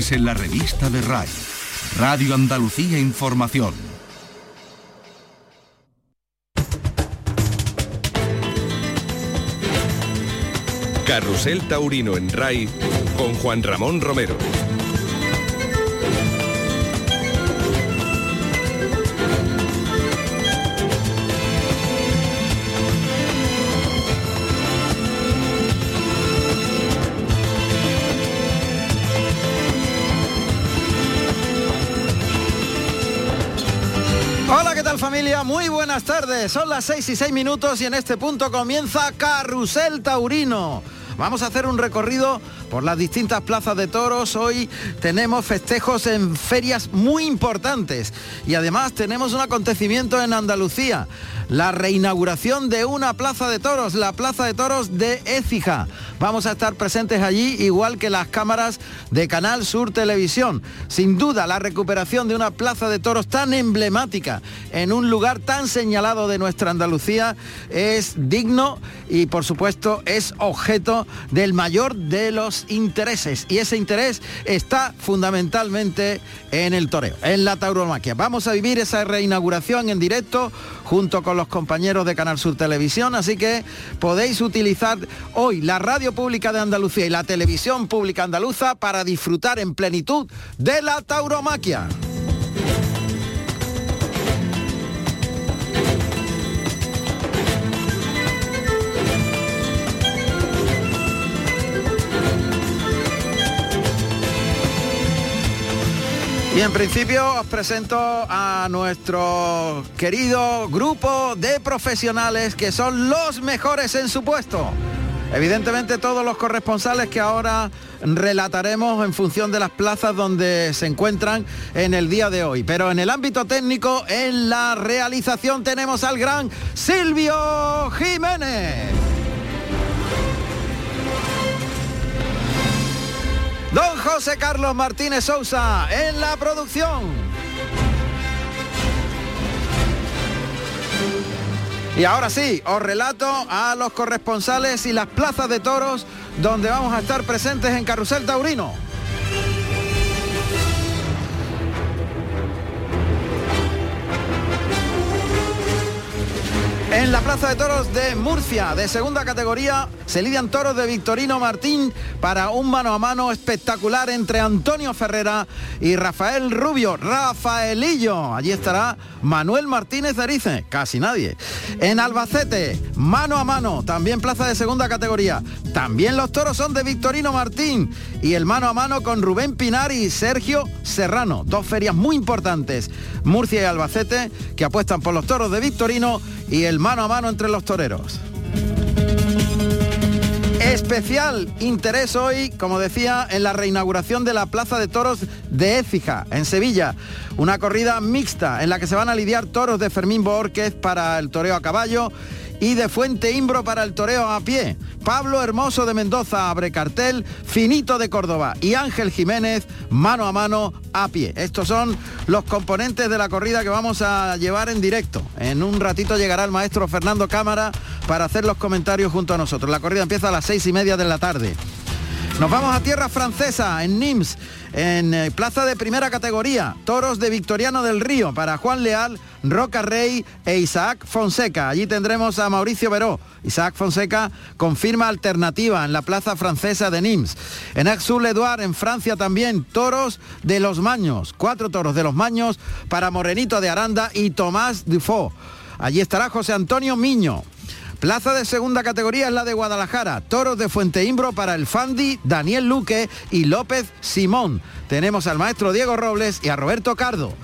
en la revista de RAI. Radio Andalucía Información. Carrusel Taurino en RAI con Juan Ramón Romero. Muy buenas tardes. Son las 6 y 6 minutos y en este punto comienza Carrusel Taurino. Vamos a hacer un recorrido por las distintas plazas de toros. Hoy tenemos festejos en ferias muy importantes y además tenemos un acontecimiento en Andalucía, la reinauguración de una plaza de toros, la plaza de toros de Écija. Vamos a estar presentes allí igual que las cámaras de Canal Sur Televisión. Sin duda, la recuperación de una plaza de toros tan emblemática en un lugar tan señalado de nuestra Andalucía es digno y por supuesto es objeto del mayor de los intereses y ese interés está fundamentalmente en el toreo, en la tauromaquia. Vamos a vivir esa reinauguración en directo junto con los compañeros de Canal Sur Televisión, así que podéis utilizar hoy la radio pública de Andalucía y la televisión pública andaluza para disfrutar en plenitud de la tauromaquia. Y en principio os presento a nuestro querido grupo de profesionales que son los mejores en su puesto. Evidentemente todos los corresponsales que ahora relataremos en función de las plazas donde se encuentran en el día de hoy. Pero en el ámbito técnico, en la realización tenemos al gran Silvio Jiménez. Don José Carlos Martínez Sousa en la producción. Y ahora sí, os relato a los corresponsales y las plazas de toros donde vamos a estar presentes en Carrusel Taurino. En la Plaza de Toros de Murcia, de segunda categoría, se lidian toros de Victorino Martín para un mano a mano espectacular entre Antonio Ferrera y Rafael Rubio, Rafaelillo. Allí estará Manuel Martínez Erice, casi nadie. En Albacete, mano a mano, también plaza de segunda categoría. También los toros son de Victorino Martín y el mano a mano con Rubén Pinar y Sergio Serrano. Dos ferias muy importantes, Murcia y Albacete, que apuestan por los toros de Victorino y el mano a mano entre los toreros. Especial interés hoy, como decía, en la reinauguración de la Plaza de Toros de Écija, en Sevilla. Una corrida mixta en la que se van a lidiar toros de Fermín Borquez para el toreo a caballo y de Fuente Imbro para el toreo a pie. Pablo Hermoso de Mendoza abre cartel, Finito de Córdoba y Ángel Jiménez mano a mano a pie. Estos son los componentes de la corrida que vamos a llevar en directo. En un ratito llegará el maestro Fernando Cámara para hacer los comentarios junto a nosotros. La corrida empieza a las seis y media de la tarde. Nos vamos a tierra francesa, en Nims, en eh, plaza de primera categoría, toros de Victoriano del Río para Juan Leal, Roca Rey e Isaac Fonseca. Allí tendremos a Mauricio Veró. Isaac Fonseca confirma alternativa en la plaza francesa de Nims. En Axul Eduard, en Francia también, toros de los Maños. Cuatro toros de los Maños para Morenito de Aranda y Tomás Dufaux. Allí estará José Antonio Miño. Plaza de segunda categoría es la de Guadalajara. Toros de Fuenteimbro para el Fandi, Daniel Luque y López Simón. Tenemos al maestro Diego Robles y a Roberto Cardo.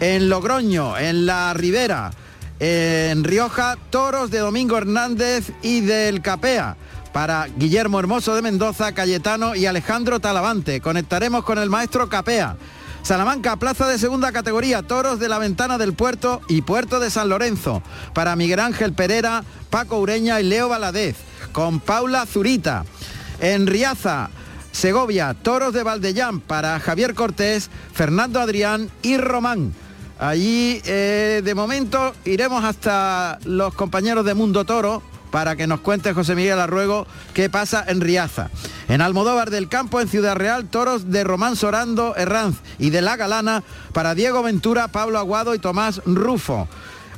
En Logroño, en La Ribera, en Rioja, toros de Domingo Hernández y del Capea. Para Guillermo Hermoso de Mendoza, Cayetano y Alejandro Talavante. Conectaremos con el maestro Capea. Salamanca, plaza de segunda categoría, toros de la ventana del puerto y puerto de San Lorenzo. Para Miguel Ángel Pereira, Paco Ureña y Leo Valadez. Con Paula Zurita. En Riaza, Segovia, toros de Valdellán para Javier Cortés, Fernando Adrián y Román. Allí, eh, de momento, iremos hasta los compañeros de Mundo Toro, para que nos cuente José Miguel Arruego qué pasa en Riaza. En Almodóvar del Campo, en Ciudad Real, toros de Román Sorando Herranz y de La Galana para Diego Ventura, Pablo Aguado y Tomás Rufo.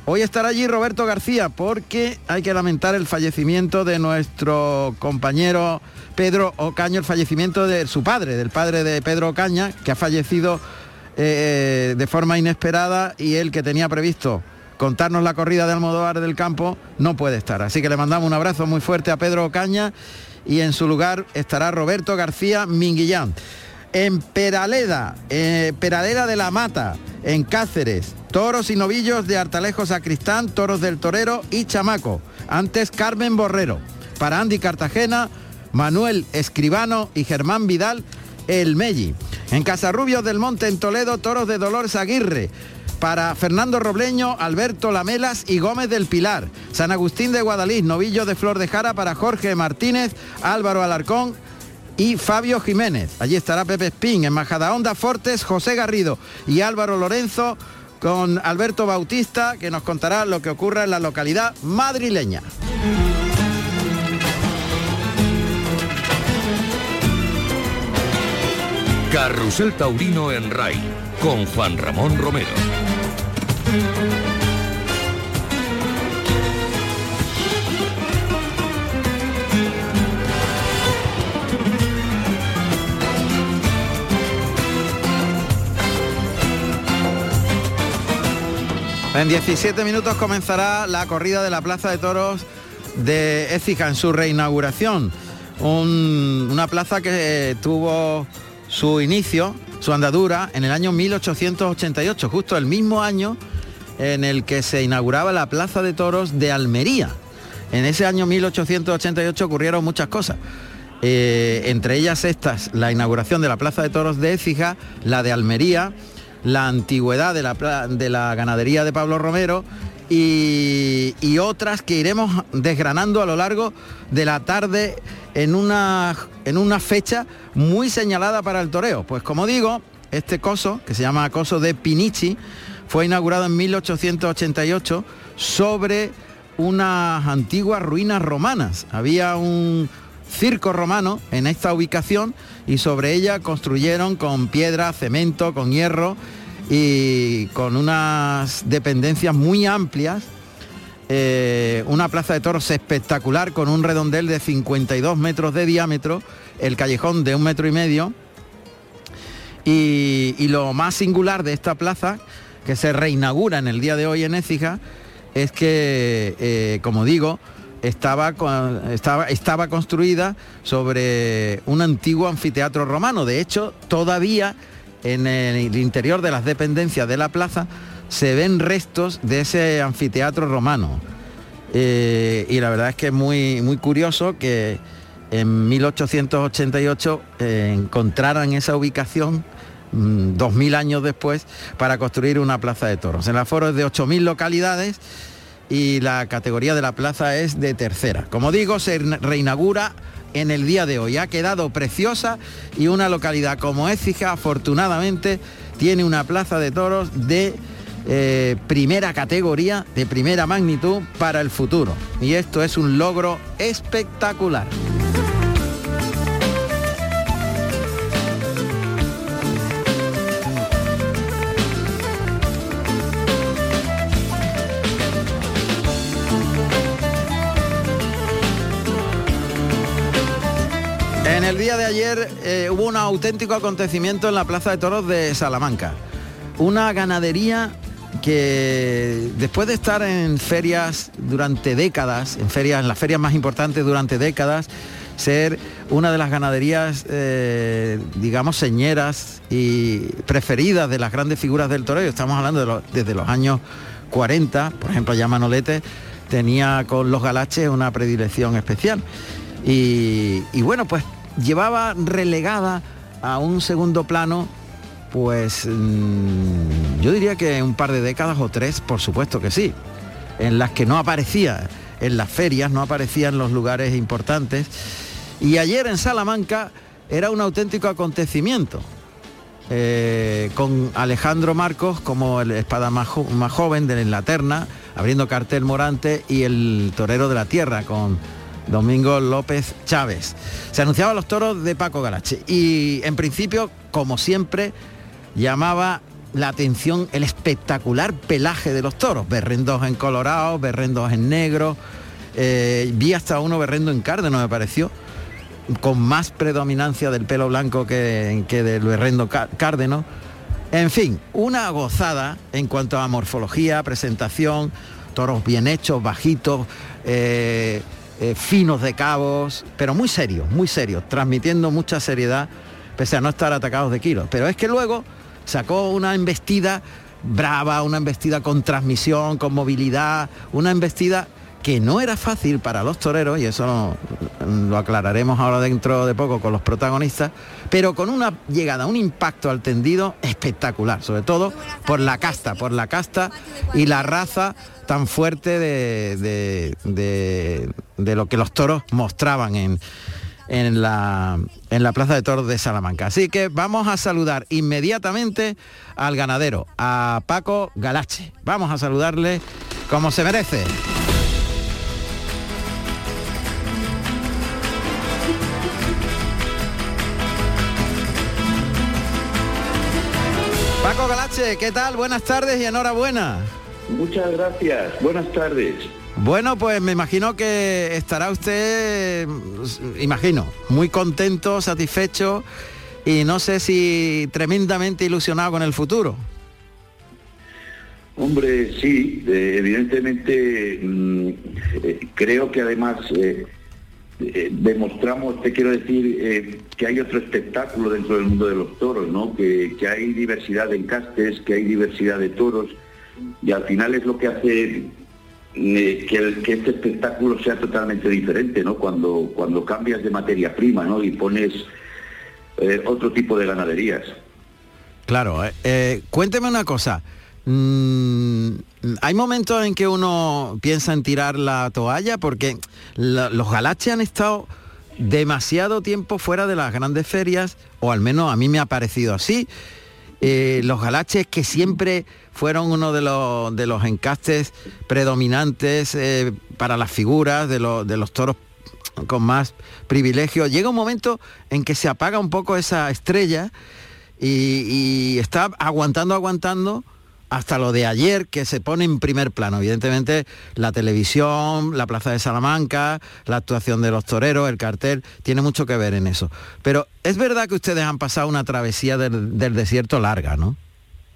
Hoy estará allí Roberto García porque hay que lamentar el fallecimiento de nuestro compañero Pedro Ocaño, el fallecimiento de su padre, del padre de Pedro Ocaña, que ha fallecido eh, de forma inesperada y él que tenía previsto contarnos la corrida de Almodóvar del Campo no puede estar. Así que le mandamos un abrazo muy fuerte a Pedro Ocaña y en su lugar estará Roberto García Minguillán. En Peraleda, eh, Peraleda de la Mata, en Cáceres, toros y novillos de Artalejo Sacristán, toros del Torero y Chamaco. Antes Carmen Borrero. Para Andy Cartagena, Manuel Escribano y Germán Vidal, El Melli. En Casarrubios del Monte, en Toledo, toros de Dolores Aguirre para Fernando Robleño, Alberto Lamelas y Gómez del Pilar. San Agustín de Guadalís, novillo de Flor de Jara para Jorge Martínez, Álvaro Alarcón y Fabio Jiménez. Allí estará Pepe Espín, en Majadahonda Fortes, José Garrido y Álvaro Lorenzo con Alberto Bautista, que nos contará lo que ocurra en la localidad madrileña. Carrusel Taurino en RAI con Juan Ramón Romero. En 17 minutos comenzará la corrida de la Plaza de Toros de Écija en su reinauguración. una plaza que tuvo su inicio, su andadura, en el año 1888, justo el mismo año en el que se inauguraba la Plaza de Toros de Almería. En ese año 1888 ocurrieron muchas cosas. Eh, entre ellas estas, la inauguración de la Plaza de Toros de Écija, la de Almería, la antigüedad de la, de la ganadería de Pablo Romero y, otras que iremos desgranando a lo largo de la tarde en una, en una fecha muy señalada para el toreo. Pues como digo, este coso, que se llama coso de Pinichi, fue inaugurado en 1888 sobre unas antiguas ruinas romanas. Había un circo romano en esta ubicación y sobre ella construyeron con piedra, cemento, con hierro y con unas dependencias muy amplias eh, una plaza de toros espectacular con un redondel de 52 metros de diámetro, el callejón de un metro y medio. Y, lo más singular de esta plaza, que se reinaugura en el día de hoy en Écija, es que, eh, como digo, estaba, estaba, estaba construida sobre un antiguo anfiteatro romano. De hecho, todavía en el interior de las dependencias de la plaza se ven restos de ese anfiteatro romano. Eh, y la verdad es que es muy, muy curioso que en 1888 eh, encontraran esa ubicación 2.000 mm, años después para construir una plaza de toros. El aforo es de 8.000 localidades y la categoría de la plaza es de tercera. Como digo, se reinaugura en el día de hoy. Ha quedado preciosa y una localidad como Écija, afortunadamente, tiene una plaza de toros de eh, primera categoría, de primera magnitud para el futuro. Y esto es un logro espectacular. Día de ayer eh, hubo un auténtico acontecimiento en la Plaza de Toros de Salamanca. Una ganadería que después de estar en ferias durante décadas, en ferias, en las ferias más importantes durante décadas, ser una de las ganaderías, eh, digamos, señeras y preferidas de las grandes figuras del toreo. Estamos hablando desde los años 40, por ejemplo, ya Manolete tenía con los galaches una predilección especial. y bueno, pues llevaba relegada a un segundo plano, pues mm, yo diría que un par de décadas o tres, por supuesto que sí, en las que no aparecía en las ferias, no aparecía en los lugares importantes. Y ayer en Salamanca era un auténtico acontecimiento. Eh, con Alejandro Marcos como el espada más, joven de la terna, abriendo cartel Morante y el torero de la tierra con Domingo López Chávez. Se anunciaban los toros de Paco Galache y en principio, como siempre, llamaba la atención el espectacular pelaje de los toros, berrendos en colorado, berrendos en negro, eh, vi hasta uno berrendo en cárdeno me pareció, con más predominancia del pelo blanco que, que del berrendo cárdeno. En fin, una gozada en cuanto a morfología, presentación, toros bien hechos, bajitos, eh, eh, finos de cabos, pero muy serios, muy serios, transmitiendo mucha seriedad, pese a no estar atacados de kilos. Pero es que luego sacó una embestida brava, una embestida con transmisión, con movilidad, una embestida que no era fácil para los toreros, y eso lo, aclararemos ahora dentro de poco con los protagonistas, pero con una llegada, un impacto al tendido espectacular, sobre todo por la casta, por la casta y la raza tan fuerte de, de, lo que los toros mostraban en, en, la, en la Plaza de Toros de Salamanca. Así que vamos a saludar inmediatamente al ganadero, a Paco Galache. Vamos a saludarle como se merece. ¿Qué tal? Buenas tardes y enhorabuena. Muchas gracias. Buenas tardes. Bueno, pues me imagino que estará usted, imagino, muy contento, satisfecho y no sé si tremendamente ilusionado con el futuro. Hombre, sí, evidentemente mm, eh, creo que además eh, demostramos, te quiero decir, eh, que hay otro espectáculo dentro del mundo de los toros, ¿no? Que, hay diversidad de encastes, que hay diversidad de toros, y al final es lo que hace eh, que, que, este espectáculo sea totalmente diferente, ¿no? Cuando, cuando cambias de materia prima, ¿no? Y pones otro tipo de ganaderías. Claro, cuénteme una cosa. Mm, hay momentos en que uno piensa en tirar la toalla porque los galaches han estado demasiado tiempo fuera de las grandes ferias, o al menos a mí me ha parecido así. Eh, los galaches que siempre fueron uno de los, de los encastes predominantes eh, para las figuras de, de los toros con más privilegio. Llega un momento en que se apaga un poco esa estrella y está aguantando, aguantando hasta lo de ayer que se pone en primer plano. Evidentemente la televisión, la Plaza de Salamanca, la actuación de los toreros, el cartel, tiene mucho que ver en eso. Pero es verdad que ustedes han pasado una travesía del, desierto larga, ¿no?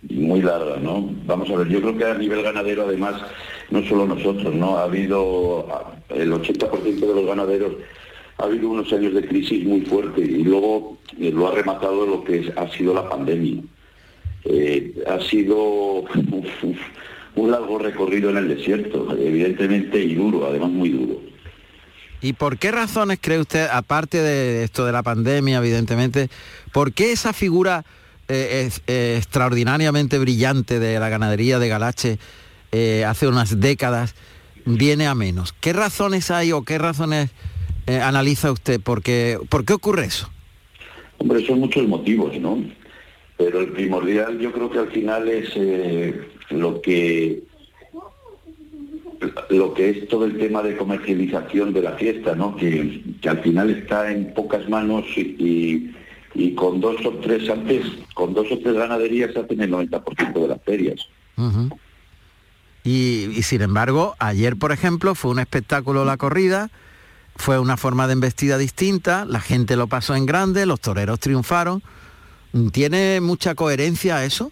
Muy larga, ¿no? Vamos a ver, yo creo que a nivel ganadero además, no solo nosotros, ¿no? Ha habido el 80% de los ganaderos ha habido unos años de crisis muy fuerte y luego eh, lo ha rematado lo que ha sido la pandemia. Eh, ha sido un largo recorrido en el desierto, evidentemente, y duro, además muy duro. ¿Y por qué razones cree usted, aparte de esto de la pandemia, evidentemente, por qué esa figura eh, eh, extraordinariamente brillante de la ganadería de Galache hace unas décadas viene a menos? ¿Qué razones hay o qué razones analiza usted? ¿Por qué, ¿Por qué ocurre eso? Hombre, son muchos motivos, ¿no? Pero el primordial yo creo que al final es eh, lo que lo que es todo el tema de comercialización de la fiesta, ¿no? Que, al final está en pocas manos y, con dos o tres antes, con dos o tres ganaderías hacen el 90% de las ferias. y, y, sin embargo, ayer, por ejemplo, fue un espectáculo la corrida, fue una forma de embestida distinta, la gente lo pasó en grande, los toreros triunfaron ¿Tiene mucha coherencia eso?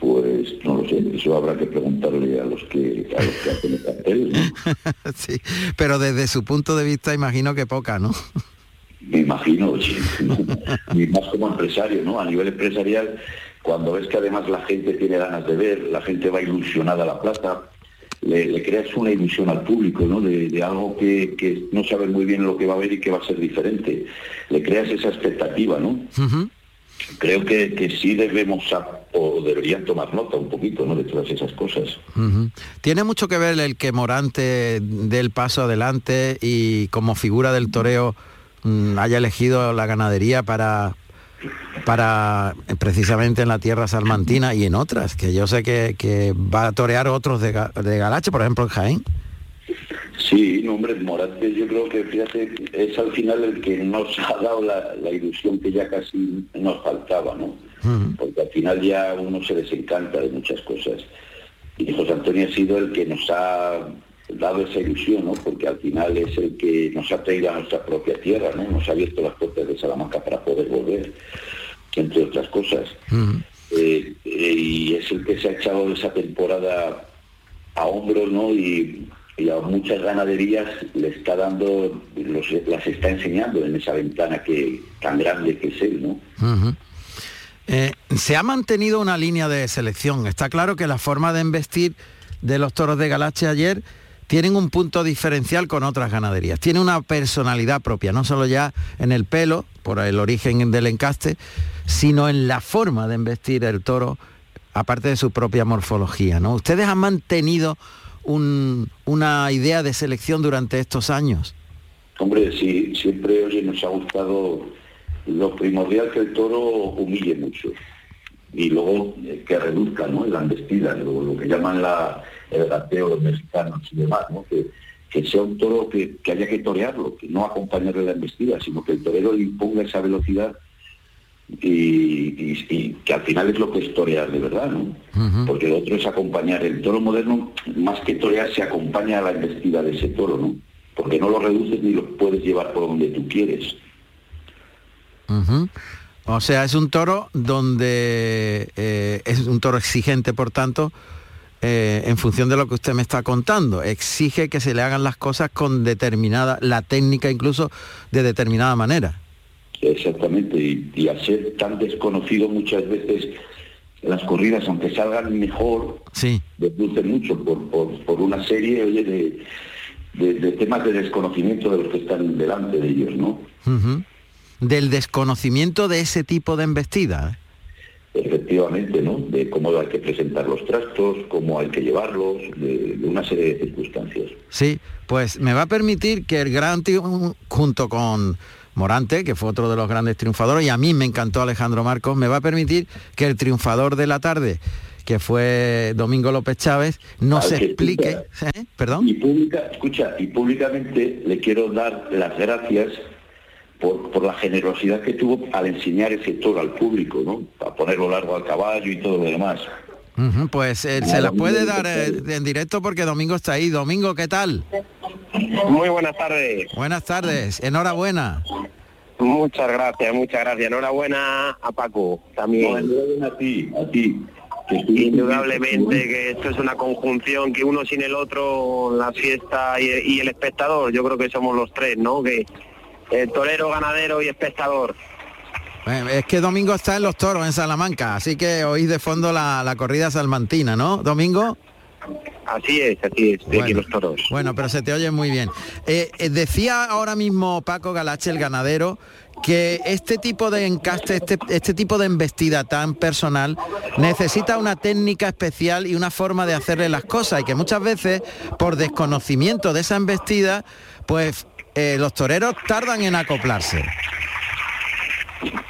Pues no lo sé, eso habrá que preguntarle a los que, a los que hacen el cartel. sí, pero desde su punto de vista imagino que poca, ¿no? Me imagino, sí, y más como empresario, ¿no? A nivel empresarial, cuando ves que además la gente tiene ganas de ver, la gente va ilusionada a la plaza, le, creas una ilusión al público, ¿no? De, algo que, no sabe muy bien lo que va a ver y que va a ser diferente. Le creas esa expectativa, ¿no? Creo que, sí debemos o deberían tomar nota un poquito ¿no? de todas esas cosas. Tiene mucho que ver el que Morante dé el paso adelante y como figura del toreo mm, haya elegido la ganadería para, para eh, precisamente en la tierra salmantina y en otras, que yo sé que, va a torear otros de, de Galache, por ejemplo en Jaén. Sí, no, hombre, Morante yo creo que, fíjate, es al final el que nos ha dado la, ilusión que ya casi nos faltaba, ¿no? Porque al final ya uno se desencanta de muchas cosas. Y José Antonio ha sido el que nos ha dado esa ilusión, ¿no? Porque al final es el que nos ha traído a nuestra propia tierra, ¿no? Nos ha abierto las puertas de Salamanca para poder volver, entre otras cosas. Eh, eh, y es el que se ha echado de esa temporada a hombros, ¿no? Y y a muchas ganaderías le está dando, las está enseñando en esa ventana que tan grande que es él, ¿no? Eh, se ha mantenido una línea de selección. Está claro que la forma de investir de los toros de Galache ayer tienen un punto diferencial con otras ganaderías. Tiene una personalidad propia, no solo ya en el pelo, por el origen del encaste, sino en la forma de investir el toro, aparte de su propia morfología. ¿no? Ustedes han mantenido una idea de selección durante estos años? Hombre, sí, siempre oye, nos ha gustado lo primordial que el toro humille mucho y luego eh, que reduzca ¿no? la embestida, lo, que llaman la, el gateo los mexicanos y demás, ¿no? que, sea un toro que, que, haya que torearlo, que no acompañarle la embestida, sino que el torero le imponga esa velocidad y, que al final es lo que es torear de verdad, ¿no? Porque lo otro es acompañar. El toro moderno, más que torear, se acompaña a la investida de ese toro, ¿no? Porque no lo reduces ni lo puedes llevar por donde tú quieres. O sea, es un toro donde eh, es un toro exigente, por tanto, eh, en función de lo que usted me está contando. Exige que se le hagan las cosas con determinada, la técnica incluso de determinada manera. Exactamente, y, al ser tan desconocido muchas veces las corridas, aunque salgan mejor, sí. mucho por, una serie de, temas de desconocimiento de los que están delante de ellos, ¿no? Del desconocimiento de ese tipo de embestida. ¿eh? Efectivamente, ¿no? De cómo hay que presentar los trastos, cómo hay que llevarlos, de, de, una serie de circunstancias. Sí, pues me va a permitir que el gran junto con Morante, que fue otro de los grandes triunfadores, y a mí me encantó Alejandro Marcos, me va a permitir que el triunfador de la tarde, que fue Domingo López Chávez, no se explique. ¿eh? ¿Perdón? Y pública, escucha, y públicamente le quiero dar las gracias por, la generosidad que tuvo al enseñar ese toro al público, ¿no? A ponerlo largo al caballo y todo lo demás. Pues eh, se la puede dar eh, en directo porque Domingo está ahí. Domingo, ¿qué tal? Muy buenas tardes. Buenas tardes, enhorabuena. Muchas gracias, muchas gracias. Enhorabuena a Paco también. enhorabuena a ti, a ti. Indudablemente que esto es una conjunción que uno sin el otro, la fiesta y, el espectador, yo creo que somos los tres, ¿no? Que el torero, ganadero y espectador. Es que Domingo está en los toros en Salamanca, así que oís de fondo la, la corrida salmantina, ¿no, Domingo? Así es, así es, de bueno, los toros. Bueno, pero se te oye muy bien. Eh, eh, decía ahora mismo Paco Galache, el ganadero, que este tipo de encaste, este, este tipo de embestida tan personal, necesita una técnica especial y una forma de hacerle las cosas y que muchas veces, por desconocimiento de esa embestida, pues eh, los toreros tardan en acoplarse.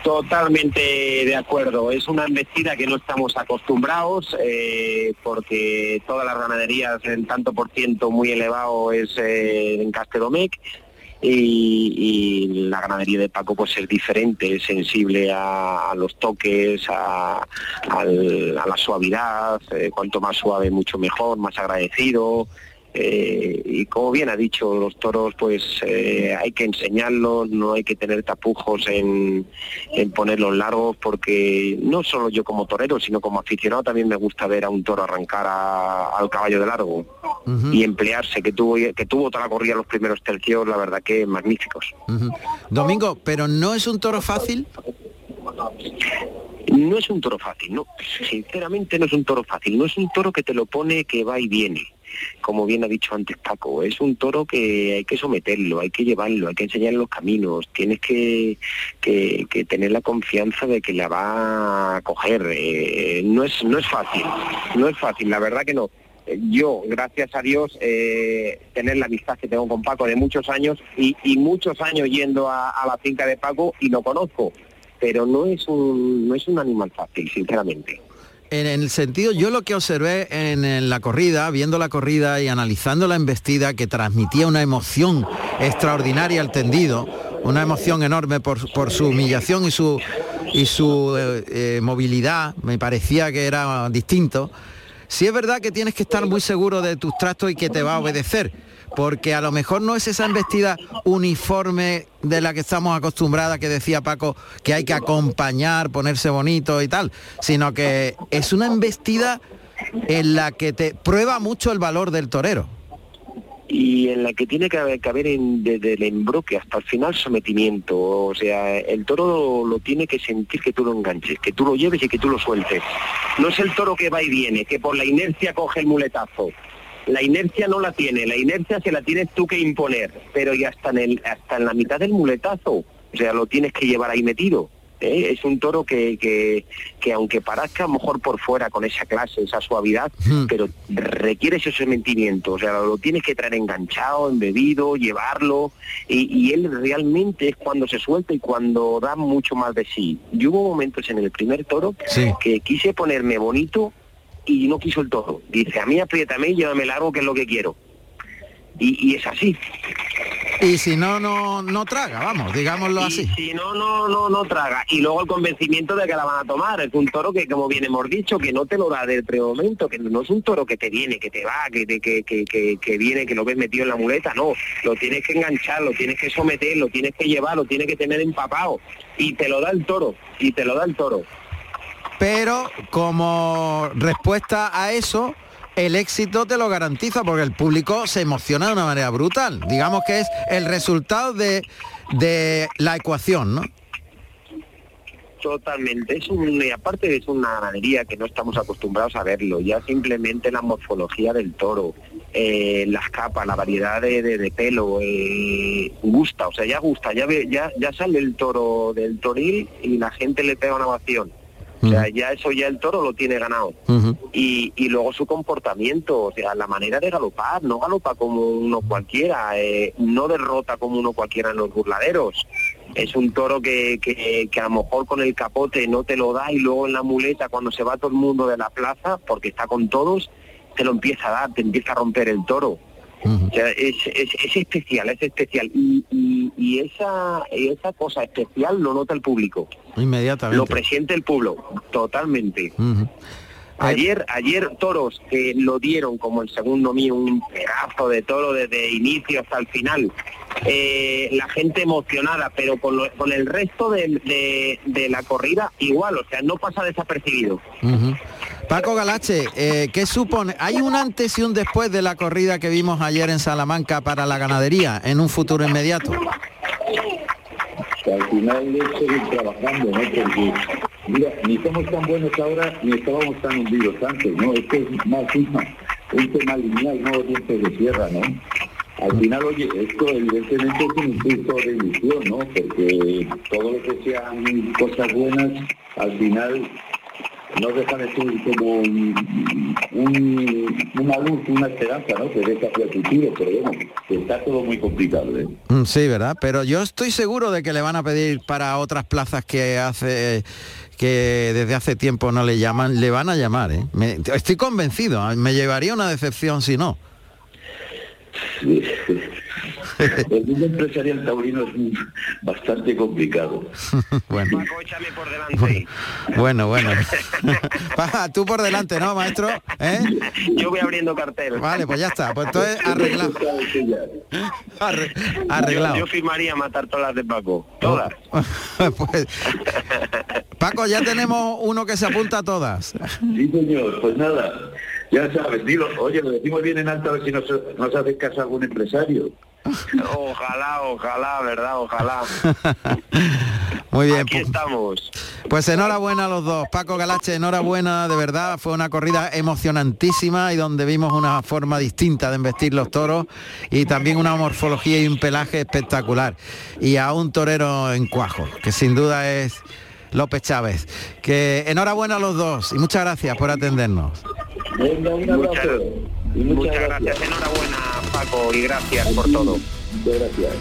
Totalmente de acuerdo. Es una embestida que no estamos acostumbrados eh, porque todas las ganaderías en tanto por ciento muy elevado es eh, en Castedomec y, la ganadería de Paco pues es diferente, es sensible a, los toques, a, la suavidad, eh, cuanto más suave mucho mejor, más agradecido. Eh, y como bien ha dicho, los toros pues eh, hay que enseñarlos, no hay que tener tapujos en, ponerlos largos porque no solo yo como torero, sino como aficionado también me gusta ver a un toro arrancar al caballo de largo y emplearse, que tuvo, que tuvo toda la corrida los primeros tercios, la verdad que magníficos. Domingo, pero no es un toro fácil. No es un toro fácil, no, sinceramente no es un toro fácil, no es un toro que te lo pone que va y viene como bien ha dicho antes Paco, es un toro que hay que someterlo, hay que llevarlo, hay que enseñarle los caminos, tienes que, tener la confianza de que la va a coger. Eh, no, es, no es fácil, no es fácil, la verdad que no yo, gracias a Dios, eh, tener la amistad que tengo con Paco de muchos años y, muchos años yendo a, la finca de Paco y lo conozco. pero no es un, no es un animal fácil, sinceramente. En el sentido, yo lo que observé en, la corrida, viendo la corrida y analizando la embestida, que transmitía una emoción extraordinaria al tendido, una emoción enorme por, su humillación y su, eh, eh, movilidad, me parecía que era distinto. Sí es verdad que tienes que estar muy seguro de tus trastos y que te va a obedecer, porque a lo mejor no es esa embestida uniforme de la que estamos acostumbradas, que decía Paco, que hay que acompañar, ponerse bonito y tal, sino que es una embestida en la que te prueba mucho el valor del torero y en la que tiene que haber, que haber en, desde el embroque hasta el final sometimiento. O sea, el toro lo tiene que sentir que tú lo enganches, que tú lo lleves y que tú lo sueltes. No es el toro que va y viene, que por la inercia coge el muletazo. La inercia no la tiene, la inercia se la tienes tú que imponer, pero ya hasta en, el, hasta en la mitad del muletazo, o sea, lo tienes que llevar ahí metido. ¿eh? es un toro que, que, aunque parezca a lo mejor por fuera con esa clase, esa suavidad, pero requiere ese sometimiento, o sea, lo tienes que traer enganchado, embebido, llevarlo, y, él realmente es cuando se suelta y cuando da mucho más de sí. Yo hubo momentos en el primer toro que quise ponerme bonito y no quiso el toro. Dice, a mí apriétame y llévame largo que es lo que quiero. Y, y es así. Y si no, no, no traga, vamos, digámoslo así. Si no, no, no, no traga. Y luego el convencimiento de que la van a tomar. Es un toro que, como bien hemos dicho, que no te lo da del pre-momento, que no es un toro que te viene, que te va, que, que, que, que, viene, que lo ves metido en la muleta, no. Lo tienes que enganchar, lo tienes que someter, lo tienes que llevar, lo tienes que tener empapado. Y te lo da el toro, y te lo da el toro. Pero como respuesta a eso, el éxito te lo garantiza porque el público se emociona de una manera brutal. Digamos que es el resultado de, de la ecuación, ¿no? Totalmente, es un, aparte es una ganadería que no estamos acostumbrados a verlo, ya simplemente la morfología del toro, eh, las capas, la variedad de, pelo, eh, gusta, o sea, ya gusta, ya, ya, ya sale el toro del toril y la gente le pega una ovación. O sea, ya eso ya el toro lo tiene ganado. y, y, luego su comportamiento, o sea, la manera de galopar, no galopa como uno cualquiera, eh, no derrota como uno cualquiera en los burladeros. Es un toro que, que, que, a lo mejor con el capote no te lo da y luego en la muleta cuando se va todo el mundo de la plaza, porque está con todos, te lo empieza a dar, te empieza a romper el toro es, es, especial, es especial. Y, y, esa, esa cosa especial lo nota el público. Inmediatamente. Lo presiente el pueblo, totalmente. Ayer, ayer toros que lo dieron como el segundo mío, un pedazo de toro desde inicio hasta el final. Eh, la gente emocionada, pero con, con el resto de, de, la corrida igual, o sea, no pasa desapercibido. Paco Galache, eh, ¿qué supone? ¿Hay un antes y un después de la corrida que vimos ayer en Salamanca para la ganadería en un futuro inmediato? Al final es seguir trabajando, ¿no? Porque, mira, ni somos tan buenos ahora ni estábamos tan hundidos antes, ¿no? Esto es más un tema lineal, no dientes de sierra, ¿no? Al final, oye, esto evidentemente es un impulso de ilusión, ¿no? Porque todo lo que sean cosas buenas, al final no deja de ser como un, una luz, una esperanza, ¿no? Que deja hacia el futuro, pero bueno, está todo muy complicado, ¿eh? Mm, sí, ¿verdad? Pero yo estoy seguro de que le van a pedir para otras plazas que hace que desde hace tiempo no le llaman, le van a llamar, ¿eh? estoy convencido, me llevaría una decepción si no. El mundo empresarial taurino es bastante complicado. bueno. por delante. Bueno, bueno. tú por delante, ¿no, maestro? ¿Eh? Yo voy abriendo cartel. Vale, pues ya está. Pues entonces arreglado. arreglado. Yo, firmaría matar todas las de Paco. Todas. pues, Paco, ya tenemos uno que se apunta a todas. Sí, señor. Pues nada. Ya sabes, dilo, oye, lo decimos bien en alto a ver si nos, nos hace caso algún empresario. Ojalá, ojalá, ¿verdad? Ojalá. Muy bien. Aquí estamos. Pues enhorabuena a los dos. Paco Galache, enhorabuena, de verdad. Fue una corrida emocionantísima y donde vimos una forma distinta de embestir los toros y también una morfología y un pelaje espectacular. Y a un torero en cuajo, que sin duda es López Chávez. Que enhorabuena a los dos y muchas gracias por atendernos. Muchas, gracias. gracias. Enhorabuena, Paco, y gracias por todo. Muchas. Gracias.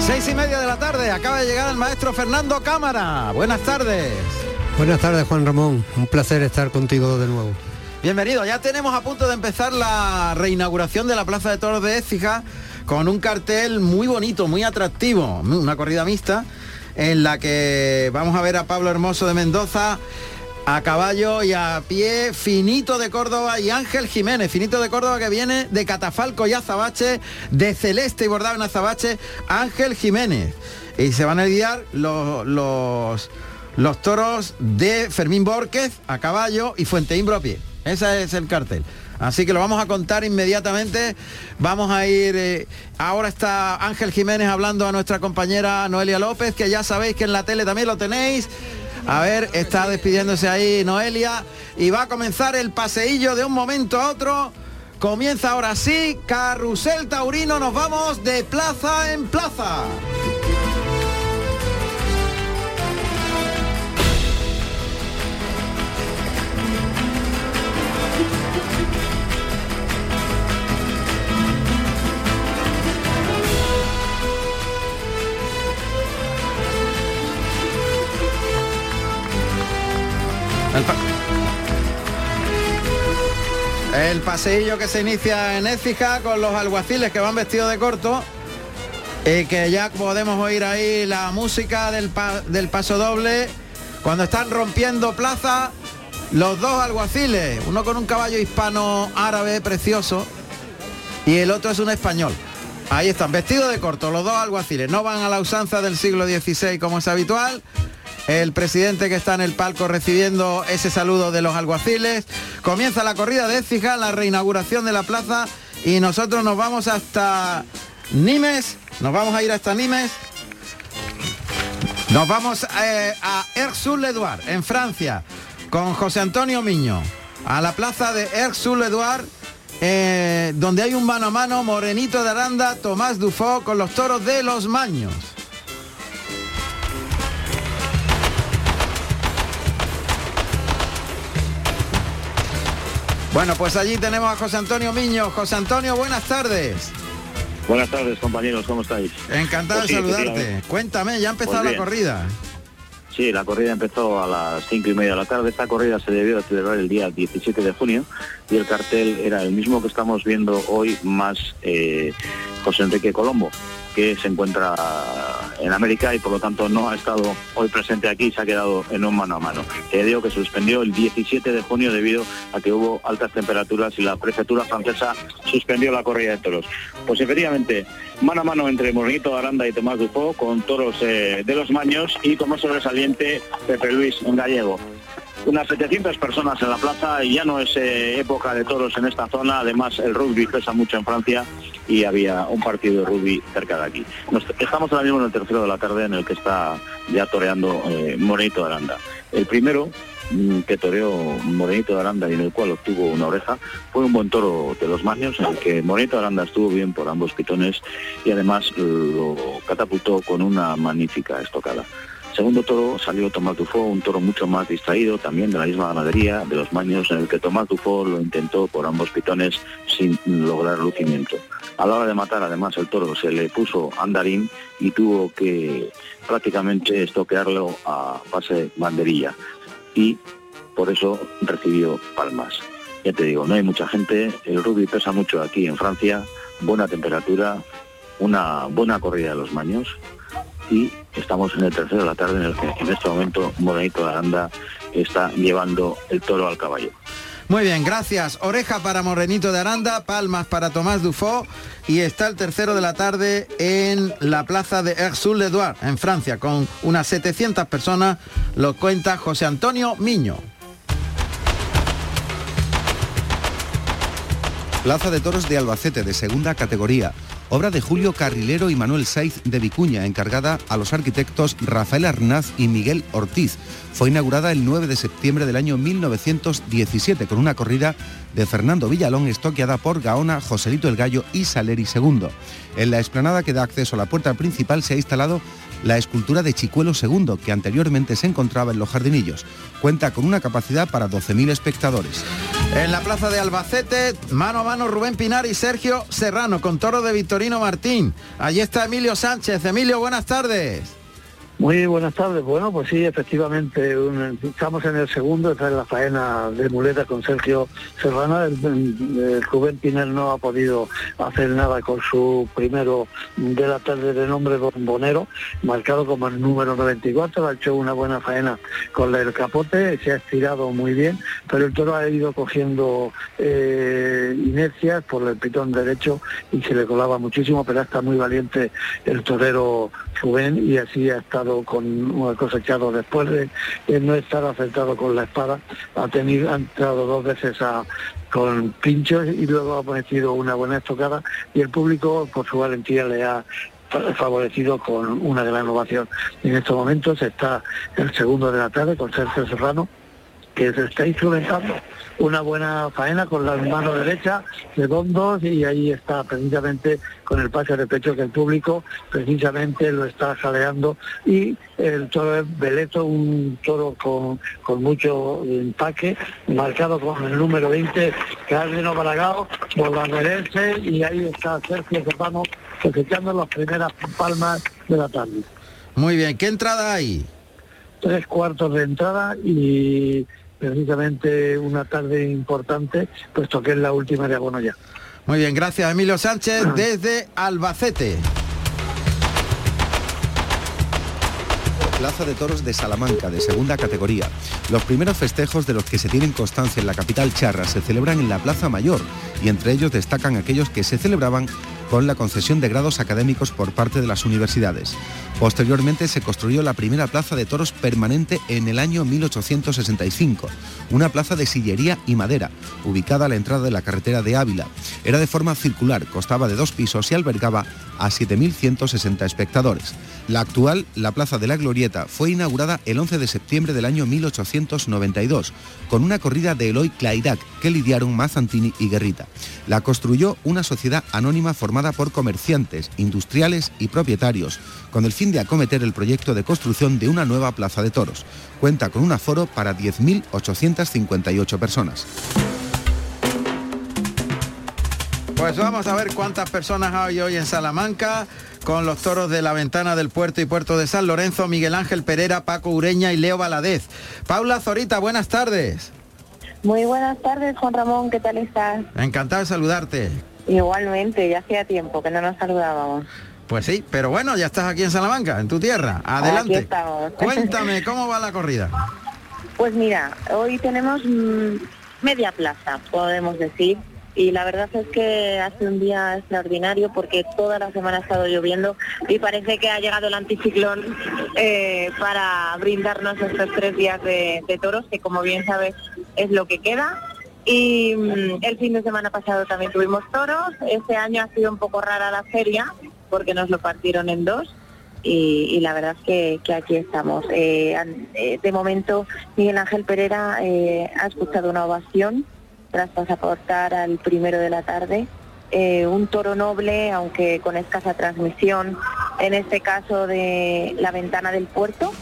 Seis y media de la tarde, acaba de llegar el maestro Fernando Cámara. Buenas tardes. Buenas tardes, Juan Ramón. Un placer estar contigo de nuevo. Bienvenido. Ya tenemos a punto de empezar la reinauguración de la Plaza de Toros de Écija con un cartel muy bonito, muy atractivo. Una corrida mixta en la que vamos a ver a Pablo Hermoso de Mendoza a caballo y a pie, Finito de Córdoba y Ángel Jiménez, Finito de Córdoba que viene de Catafalco y Azabache, de Celeste y bordado en Azabache, Ángel Jiménez. Y se van a lidiar los, toros de Fermín Borquez a caballo y Fuenteimbro a pie. Ese es el cartel. Así que lo vamos a contar inmediatamente. Vamos a ir... Eh, ahora está Ángel Jiménez hablando a nuestra compañera Noelia López, que ya sabéis que en la tele también lo tenéis. A ver, está despidiéndose ahí Noelia y va a comenzar el paseillo de un momento a otro. Comienza ahora sí, Carrusel Taurino, nos vamos de plaza en plaza. El, paseillo que se inicia en Écija con los alguaciles que van vestidos de corto y que ya podemos oír ahí la música del, del paso doble cuando están rompiendo plaza los dos alguaciles, uno con un caballo hispano árabe precioso y el otro es un español. Ahí están, vestidos de corto, los dos alguaciles. No van a la usanza del siglo XVI como es habitual, el presidente que está en el palco recibiendo ese saludo de los alguaciles. Comienza la corrida de Écija, la reinauguración de la plaza y nosotros nos vamos hasta Nimes, nos vamos a ir hasta Nimes. Nos vamos eh, a Air-sur-l'Edouard, en Francia, con José Antonio Miño, a la plaza de Air-sur-l'Edouard, eh, donde hay un mano a mano, Morenito de Aranda, Tomás Dufo, con los toros de los Maños. Bueno, pues allí tenemos a José Antonio Miño. José Antonio, buenas tardes. Buenas tardes, compañeros, ¿cómo estáis? Encantado pues de saludarte. Cuéntame, ¿ya ha empezado pues la corrida? Sí, la corrida empezó a las cinco y media de la tarde. Esta corrida se debió a celebrar el día 17 de junio y el cartel era el mismo que estamos viendo hoy, más eh, José Enrique Colombo que se encuentra en América y por lo tanto no ha estado hoy presente aquí, se ha quedado en un mano a mano. Te digo que suspendió el 17 de junio debido a que hubo altas temperaturas y la prefectura francesa suspendió la corrida de toros. Pues efectivamente, mano a mano entre Morenito Aranda y Tomás Dupó con toros eh, de los Maños y como sobresaliente Pepe Luis, un gallego unas 700 personas en la plaza y ya no es eh, época de toros en esta zona, además el rugby pesa mucho en Francia y había un partido de rugby cerca de aquí. estamos ahora mismo en el tercero de la tarde en el que está ya toreando eh, Morenito Aranda. El primero mm, que toreó Morenito Aranda y en el cual obtuvo una oreja fue un buen toro de los Maños en el que Morenito Aranda estuvo bien por ambos pitones y además lo catapultó con una magnífica estocada. Segundo toro salió Tomás Dufo, un toro mucho más distraído, también de la misma ganadería, de los maños, en el que Tomás Dufo lo intentó por ambos pitones sin lograr lucimiento. A la hora de matar, además, el toro se le puso andarín y tuvo que prácticamente estoquearlo a base banderilla. Y por eso recibió palmas. Ya te digo, no hay mucha gente, el rugby pesa mucho aquí en Francia, buena temperatura, una buena corrida de los maños y estamos en el tercero de la tarde en el que en este momento Morenito de Aranda está llevando el toro al caballo. Muy bien, gracias. Oreja para Morenito de Aranda, palmas para Tomás Dufo y está el tercero de la tarde en la plaza de Air-sur-l'Edouard, en Francia, con unas 700 personas, lo cuenta José Antonio Miño. Plaza de Toros de Albacete, de segunda categoría obra de Julio Carrilero y Manuel Saiz de Vicuña, encargada a los arquitectos Rafael Arnaz y Miguel Ortiz. Fue inaugurada el 9 de septiembre del año 1917 con una corrida de Fernando Villalón estoqueada por Gaona, Joselito el Gallo y Saleri II. En la explanada que da acceso a la puerta principal se ha instalado la escultura de Chicuelo II, que anteriormente se encontraba en los jardinillos. Cuenta con una capacidad para 12.000 espectadores. En la plaza de Albacete, mano a mano Rubén Pinar y Sergio Serrano con toro de Victorino Martín. Allí está Emilio Sánchez. Emilio, buenas tardes. Muy buenas tardes. Bueno, pues sí, efectivamente, estamos en el segundo, esta es la faena de muleta con Sergio Serrano. El, el, Rubén no ha podido hacer nada con su primero de la tarde de nombre bombonero, marcado como el número 94. Ha hecho una buena faena con el capote, se ha estirado muy bien, pero el toro ha ido cogiendo eh, inercias por el pitón derecho y se le colaba muchísimo, pero está muy valiente el torero Rubén y así ha estado con un cosechado después de, no estar acertado con la espada, ha tenido, ha entrado dos veces con pinchos y luego ha metido una buena estocada y el público por su valentía le ha favorecido con una gran ovación. En estos momentos está el segundo de la tarde con Sergio Serrano, que se está instrumentando una buena faena con la mano derecha, segundos y ahí está precisamente con el pase de pecho que el público precisamente lo está jaleando y el toro es Beleto, un toro con, con mucho empaque, marcado con el número 20, Carlino Balagao, Borbanderense y ahí está Sergio Serrano cosechando las primeras palmas de la tarde. Muy bien, ¿qué entrada hay? Tres cuartos de entrada y precisamente una tarde importante, puesto que es la última de abono ya. Muy bien, gracias Emilio Sánchez desde Albacete. Plaza de Toros de Salamanca, de segunda categoría. Los primeros festejos de los que se tienen constancia en la capital charra se celebran en la Plaza Mayor y entre ellos destacan aquellos que se celebraban con la concesión de grados académicos por parte de las universidades. Posteriormente se construyó la primera plaza de toros permanente en el año 1865, una plaza de sillería y madera, ubicada a la entrada de la carretera de Ávila. Era de forma circular, costaba de dos pisos y albergaba a 7.160 espectadores. La actual, la Plaza de la Glorieta, fue inaugurada el 11 de septiembre del año 1892, con una corrida de Eloy Clairac que lidiaron Mazantini y Guerrita. La construyó una sociedad anónima formada por comerciantes, industriales y propietarios, con el fin de acometer el proyecto de construcción de una nueva plaza de toros. Cuenta con un aforo para 10.858 personas. Pues vamos a ver cuántas personas hay hoy en Salamanca con los toros de la ventana del puerto y puerto de San Lorenzo, Miguel Ángel Pereira, Paco Ureña y Leo Valadez. Paula Zorita, buenas tardes. Muy buenas tardes, Juan Ramón, ¿qué tal estás? Encantado de saludarte. Igualmente, ya hacía tiempo que no nos saludábamos. Pues sí, pero bueno, ya estás aquí en Salamanca, en tu tierra. Adelante. Aquí. Cuéntame, ¿cómo va la corrida? Pues mira, hoy tenemos mm, media plaza, podemos decir y la verdad es que hace un día extraordinario porque toda la semana ha estado lloviendo y parece que ha llegado el anticiclón eh, para brindarnos estos tres días de, toros, que como bien sabes es lo que queda. Y mm, el fin de semana pasado también tuvimos toros. Este año ha sido un poco rara la feria porque nos lo partieron en dos. Y, la verdad es que, aquí estamos. Eh, eh, de momento, Miguel Ángel Pereira ha escuchado una ovación tras pasaportar al primero de la tarde. Eh, un toro noble, aunque con escasa transmisión, en este caso de la ventana del puerto,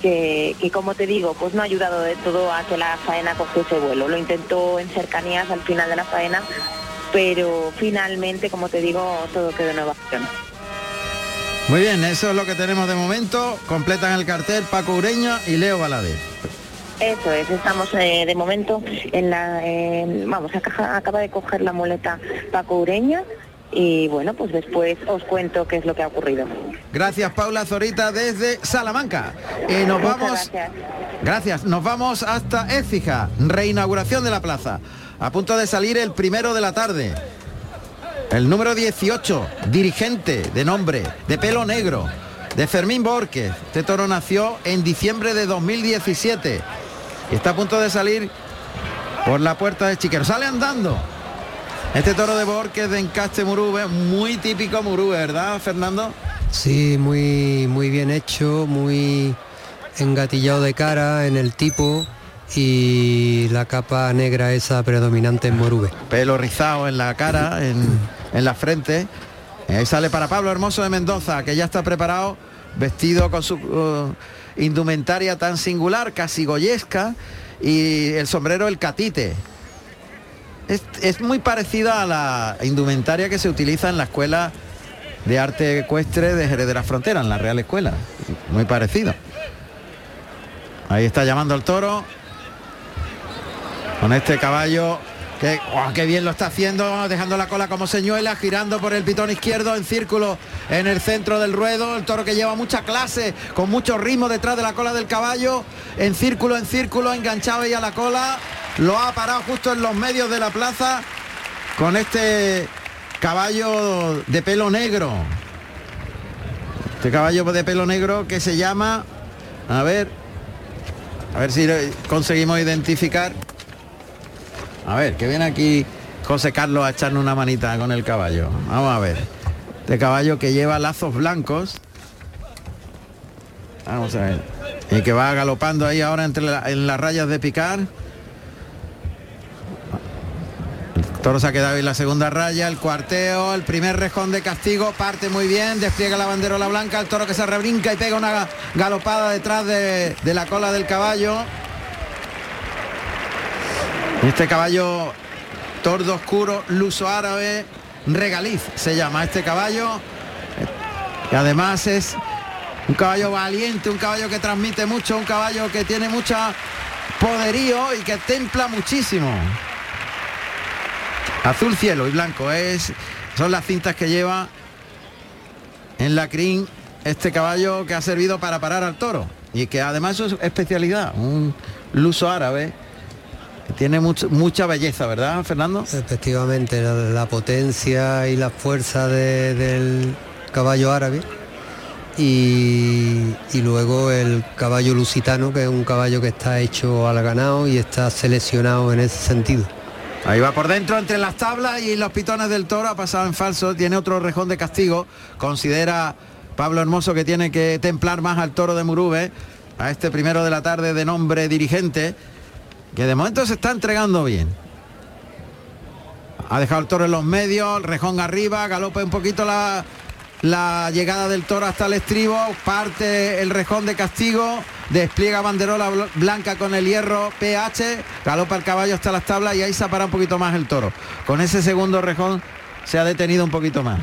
que, como te digo, pues no ha ayudado de todo a que la faena cogiese vuelo. Lo intentó en cercanías al final de la faena, pero finalmente, como te digo, todo quedó en ovación. Muy bien, eso es lo que tenemos de momento. Completan el cartel Paco Ureña y Leo Valadez. Eso es, estamos eh, de momento en la, vamos, acaba de coger la muleta Paco Ureña y bueno, pues después os cuento qué es lo que ha ocurrido. Gracias Paula Zorita desde Salamanca. Y nos vamos. Gracias. gracias. Nos vamos hasta Écija, reinauguración de la plaza. A punto de salir el primero de la tarde. El número 18, dirigente de nombre, de pelo negro, de Fermín Borges. Este toro nació en diciembre de 2017 está a punto de salir por la puerta de Chiquero. Sale andando. Este toro de Borges de encaste Murube, muy típico Murube, ¿verdad, Fernando? Sí, muy, muy bien hecho, muy engatillado de cara en el tipo y la capa negra esa predominante en Morube. Pelo rizado en la cara, en, en la frente. Ahí sale para Pablo Hermoso de Mendoza, que ya está preparado, vestido con su... Uh, indumentaria tan singular, casi goyesca, y el sombrero el catite. Es, es muy parecida a la indumentaria que se utiliza en la escuela de arte ecuestre de Jerez de la Frontera, en la Real Escuela. Muy parecido. Ahí está llamando al toro. Con este caballo que qué bien lo está haciendo, dejando la cola como señuela, girando por el pitón izquierdo en círculo en el centro del ruedo. El toro que lleva mucha clase, con mucho ritmo detrás de la cola del caballo, en círculo, en círculo, enganchado ahí a la cola. Lo ha parado justo en los medios de la plaza con este caballo de pelo negro. Este caballo de pelo negro que se llama, a ver, a ver si conseguimos identificar. A ver, que viene aquí José Carlos a echarle una manita con el caballo. Vamos a ver. Este caballo que lleva lazos blancos. Vamos a ver. Y que va galopando ahí ahora entre la- en las rayas de picar. Toro se ha quedado en la segunda raya, el cuarteo, el primer rejón de castigo, parte muy bien, despliega la banderola blanca, el toro que se rebrinca y pega una ga- galopada detrás de, de la cola del caballo. Este caballo tordo oscuro, luso árabe, regaliz se llama este caballo. Que además es un caballo valiente, un caballo que transmite mucho, un caballo que tiene mucha poderío y que templa muchísimo. Azul cielo y blanco es son las cintas que lleva en la crin este caballo que ha servido para parar al toro y que además es especialidad, un luso árabe tiene mucho- mucha belleza, ¿verdad, Fernando? Efectivamente, la, la potencia y la fuerza de- del caballo árabe y, y luego el caballo lusitano, que es un caballo que está hecho al ganado y está seleccionado en ese sentido. Ahí va por dentro entre las tablas y los pitones del toro, ha pasado en falso, tiene otro rejón de castigo, considera Pablo Hermoso que tiene que templar más al toro de Murube, a este primero de la tarde de nombre dirigente, que de momento se está entregando bien. Ha dejado el toro en los medios, rejón arriba, galopa un poquito la, la llegada del toro hasta el estribo, parte el rejón de castigo, despliega banderola bl- blanca con el hierro PH, galopa el caballo hasta las tablas y ahí se para un poquito más el toro. Con ese segundo rejón se ha detenido un poquito más.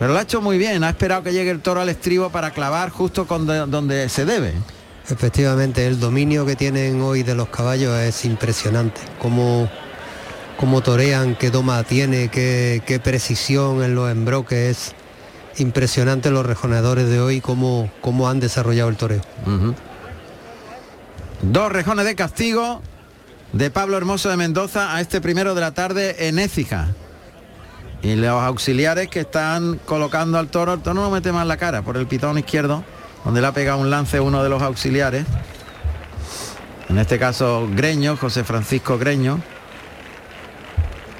Pero lo ha hecho muy bien, ha esperado que llegue el toro al estribo para clavar justo donde se debe. Efectivamente, el dominio que tienen hoy de los caballos es impresionante. Cómo, cómo torean, qué doma tiene, qué, precisión en los embroques. Es impresionante los rejoneadores de hoy, cómo, cómo han desarrollado el toreo. Dos rejones de castigo de Pablo Hermoso de Mendoza a este primero de la tarde en Écija. Y los auxiliares que están colocando al toro, el toro no mete más la cara por el pitón izquierdo, donde le ha pegado un lance uno de los auxiliares. En este caso Greño, José Francisco Greño,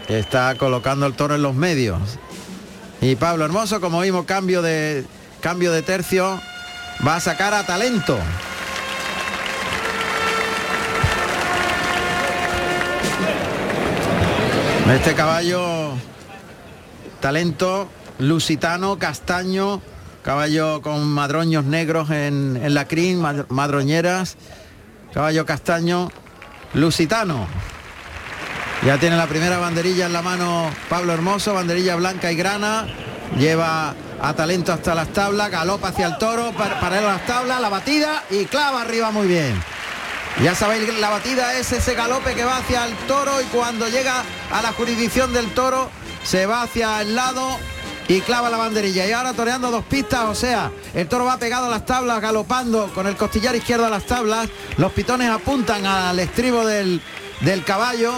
que está colocando el toro en los medios. Y Pablo Hermoso, como vimos, cambio de cambio de tercio, va a sacar a talento. Este caballo, talento lusitano, castaño, caballo con madroños negros en, en la crin, mad- madroñeras, caballo castaño, lusitano. Ya tiene la primera banderilla en la mano Pablo Hermoso, banderilla blanca y grana, lleva a talento hasta las tablas, galopa hacia el toro, para, para las tablas, la batida y clava arriba muy bien. Ya sabéis que la batida es ese galope que va hacia el toro y cuando llega a la jurisdicción del toro se va hacia el lado y clava la banderilla. Y ahora toreando dos pistas, o sea, el toro va pegado a las tablas, galopando con el costillar izquierdo a las tablas. Los pitones apuntan al estribo del, del caballo.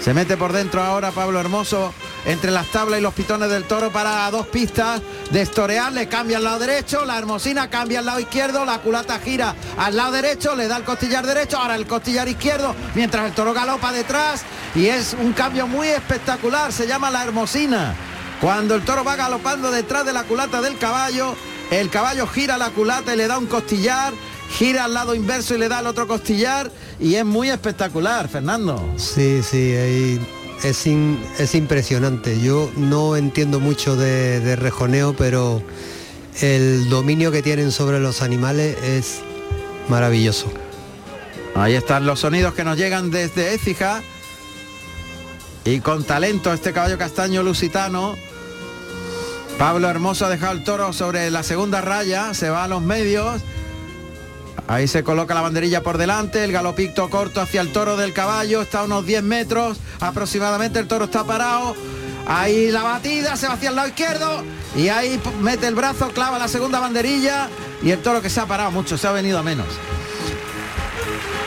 Se mete por dentro ahora Pablo Hermoso entre las tablas y los pitones del toro para dos pistas de estorear, le cambia al lado derecho, la hermosina cambia al lado izquierdo, la culata gira al lado derecho, le da el costillar derecho, ahora el costillar izquierdo, mientras el toro galopa detrás y es un cambio muy espectacular, se llama la hermosina. Cuando el toro va galopando detrás de la culata del caballo, el caballo gira la culata y le da un costillar, gira al lado inverso y le da el otro costillar y es muy espectacular, Fernando. Sí, sí, ahí es, in- es impresionante. Yo no entiendo mucho de, de rejoneo, pero el dominio que tienen sobre los animales es maravilloso. Ahí están los sonidos que nos llegan desde Écija y con talento este caballo castaño lusitano. Pablo Hermoso ha dejado el toro sobre la segunda raya, se va a los medios. Ahí se coloca la banderilla por delante, el galopito corto hacia el toro del caballo, está a unos 10 metros aproximadamente, el toro está parado. Ahí la batida, se va hacia el lado izquierdo y ahí mete el brazo, clava la segunda banderilla y el toro que se ha parado mucho, se ha venido a menos.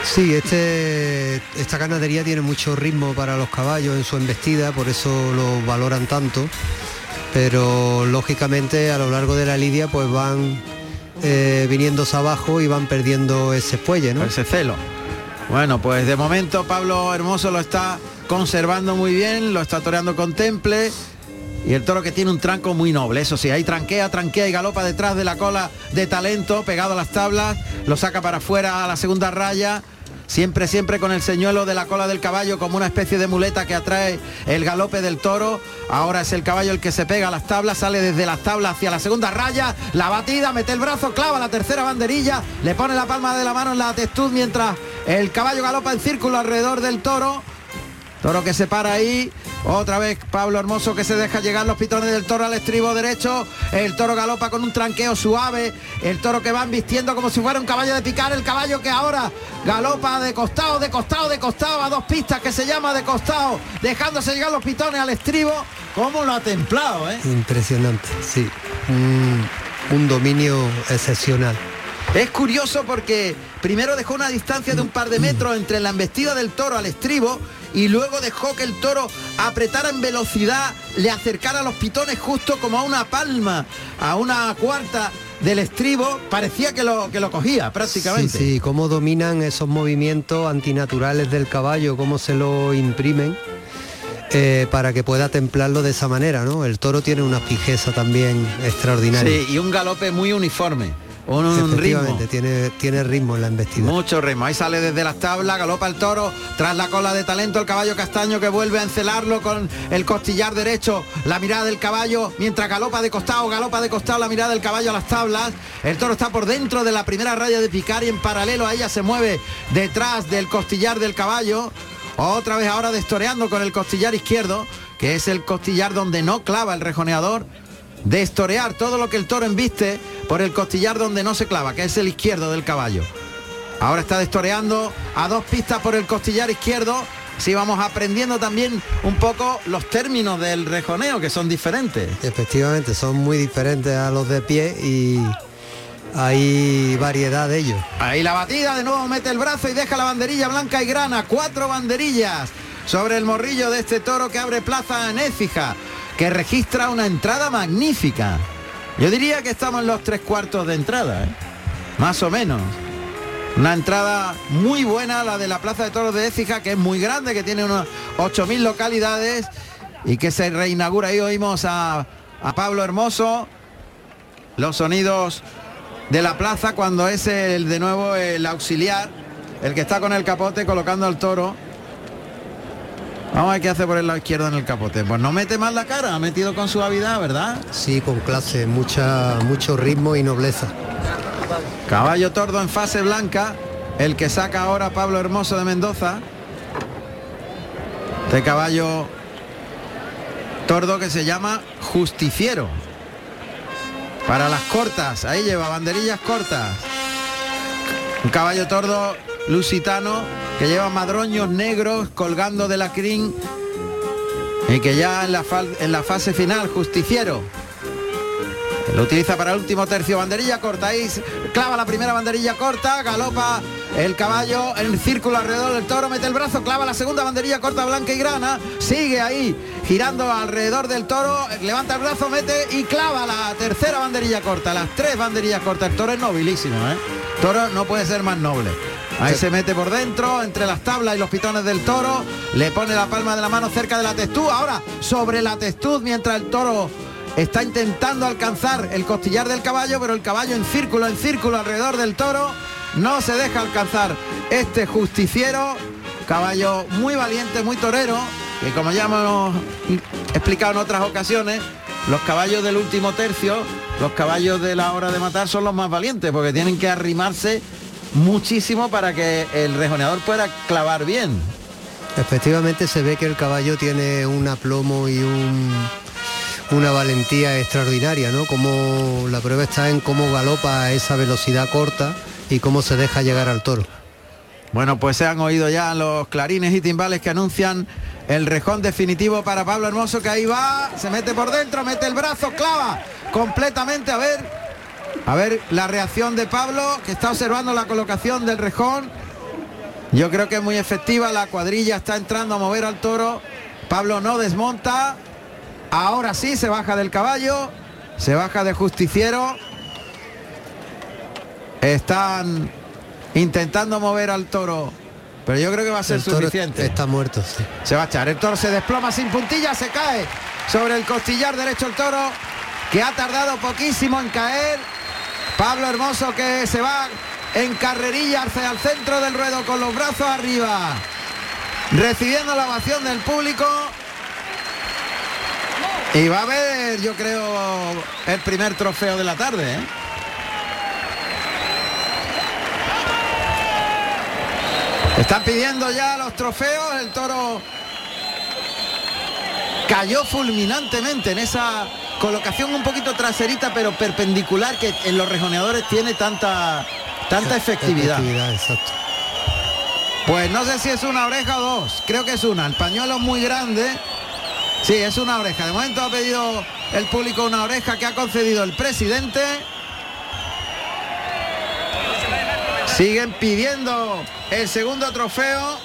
Sí, este, esta ganadería tiene mucho ritmo para los caballos en su embestida, por eso lo valoran tanto. Pero lógicamente a lo largo de la lidia pues van eh, viniéndose abajo y van perdiendo ese fuelle, ¿no? Ese celo. Bueno, pues de momento Pablo Hermoso lo está conservando muy bien, lo está toreando con temple. Y el toro que tiene un tranco muy noble, eso sí, ahí tranquea, tranquea y galopa detrás de la cola de talento, pegado a las tablas, lo saca para afuera a la segunda raya, siempre, siempre con el señuelo de la cola del caballo como una especie de muleta que atrae el galope del toro. Ahora es el caballo el que se pega a las tablas, sale desde las tablas hacia la segunda raya, la batida, mete el brazo, clava la tercera banderilla, le pone la palma de la mano en la testud mientras el caballo galopa en círculo alrededor del toro. Toro que se para ahí. Otra vez Pablo Hermoso que se deja llegar los pitones del toro al estribo derecho. El toro galopa con un tranqueo suave. El toro que van vistiendo como si fuera un caballo de picar. El caballo que ahora galopa de costado, de costado, de costado. A dos pistas que se llama de costado. Dejándose llegar los pitones al estribo. ¿Cómo lo ha templado, eh? Impresionante, sí. Un, un dominio excepcional. Es curioso porque primero dejó una distancia de un par de metros entre la embestida del toro al estribo y luego dejó que el toro apretara en velocidad, le acercara los pitones justo como a una palma, a una cuarta del estribo, parecía que lo, que lo cogía prácticamente. Sí, sí, cómo dominan esos movimientos antinaturales del caballo, cómo se lo imprimen. eh, para que pueda templarlo de esa manera, ¿no? El toro tiene una fijeza también extraordinaria. Sí, y un galope muy uniforme. Un, un ritmo. Tiene, tiene ritmo en la embestida. Mucho ritmo. Ahí sale desde las tablas, galopa el toro, tras la cola de talento el caballo castaño que vuelve a encelarlo con el costillar derecho, la mirada del caballo, mientras galopa de costado, galopa de costado, la mirada del caballo a las tablas. El toro está por dentro de la primera raya de picar y en paralelo a ella se mueve detrás del costillar del caballo. Otra vez ahora destoreando con el costillar izquierdo, que es el costillar donde no clava el rejoneador. Destorear todo lo que el toro embiste por el costillar donde no se clava, que es el izquierdo del caballo. Ahora está destoreando a dos pistas por el costillar izquierdo. Si vamos aprendiendo también un poco los términos del rejoneo, que son diferentes. Efectivamente, son muy diferentes a los de pie y hay variedad de ellos. Ahí la batida, de nuevo mete el brazo y deja la banderilla blanca y grana. Cuatro banderillas sobre el morrillo de este toro que abre plaza en Écija, que registra una entrada magnífica. Yo diría que estamos en los tres cuartos de entrada, ¿eh? más o menos. Una entrada muy buena, la de la Plaza de Toros de Écija, que es muy grande, que tiene unos 8.000 localidades y que se reinaugura. Ahí oímos a, a Pablo Hermoso, los sonidos de la plaza cuando es el de nuevo el auxiliar, el que está con el capote colocando al toro. Vamos a ver qué hace por el lado izquierdo en el capote. Pues no mete más la cara, ha metido con suavidad, ¿verdad? Sí, con clase, mucha, mucho ritmo y nobleza. Caballo tordo en fase blanca, el que saca ahora Pablo Hermoso de Mendoza. Este caballo tordo que se llama Justiciero. Para las cortas, ahí lleva banderillas cortas. Un caballo tordo lusitano que lleva madroños negros colgando de la crin y que ya en la, fase final, justiciero. Lo utiliza para el último tercio, banderilla corta, ahí clava la primera banderilla corta, galopa el caballo en el círculo alrededor del toro, mete el brazo, clava la segunda banderilla corta blanca y grana, sigue ahí girando alrededor del toro, levanta el brazo, mete y clava la tercera banderilla corta, las tres banderillas cortas, el toro es nobilísimo, ¿eh? Toro no puede ser más noble. Ahí se mete por dentro, entre las tablas y los pitones del toro, le pone la palma de la mano cerca de la testud, ahora sobre la testud mientras el toro está intentando alcanzar el costillar del caballo, pero el caballo en círculo, en círculo alrededor del toro, no se deja alcanzar. Este justiciero, caballo muy valiente, muy torero, que como ya hemos explicado en otras ocasiones, los caballos del último tercio, los caballos de la hora de matar son los más valientes, porque tienen que arrimarse muchísimo para que el rejoneador pueda clavar bien. Efectivamente se ve que el caballo tiene un aplomo y un, una valentía extraordinaria, ¿no? Como la prueba está en cómo galopa a esa velocidad corta y cómo se deja llegar al toro. Bueno, pues se han oído ya los clarines y timbales que anuncian el rejón definitivo para Pablo Hermoso, que ahí va, se mete por dentro, mete el brazo, clava completamente, a ver, a ver la reacción de Pablo, que está observando la colocación del rejón. Yo creo que es muy efectiva, la cuadrilla está entrando a mover al toro. Pablo no desmonta, ahora sí se baja del caballo, se baja de justiciero. Están intentando mover al toro. Pero yo creo que va a ser El toro suficiente. Está muerto, sí. Se va a echar. El toro se desploma sin puntilla, se cae sobre el costillar derecho el toro, que ha tardado poquísimo en caer. Pablo Hermoso que se va en carrerilla hacia el centro del ruedo con los brazos arriba. Recibiendo la ovación del público. Y va a haber, yo creo, el primer trofeo de la tarde. ¿eh? Están pidiendo ya los trofeos, el toro cayó fulminantemente en esa colocación un poquito traserita pero perpendicular que en los rejoneadores tiene tanta tanta efectividad. Efectividad, exacto. Pues no sé si es una oreja o dos, creo que es una. El pañuelo es muy grande. Sí, es una oreja. De momento ha pedido el público una oreja que ha concedido el presidente. Siguen pidiendo el segundo trofeo.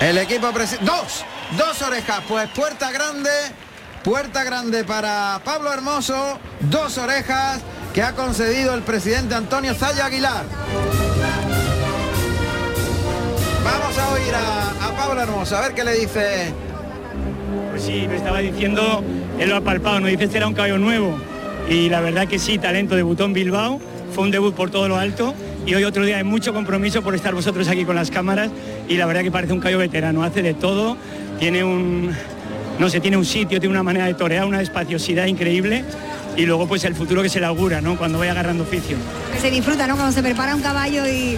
El equipo dos, dos orejas, pues puerta grande, puerta grande para Pablo Hermoso, dos orejas que ha concedido el presidente Antonio Zaya Aguilar. Vamos a oír a, Pablo Hermoso, a ver qué le dice. Pues sí, me estaba diciendo, él lo ha palpado, nos dice este era un caballo nuevo. Y la verdad que sí, talento, debutó en Bilbao, fue un debut por todo lo alto y hoy otro día de mucho compromiso por estar vosotros aquí con las cámaras y la verdad que parece un caballo veterano, hace de todo, tiene un, no sé, tiene un sitio, tiene una manera de torear, una espaciosidad increíble y luego pues el futuro que se le augura, ¿no? Cuando vaya agarrando oficio. Que se disfruta, ¿no? Cuando se prepara un caballo y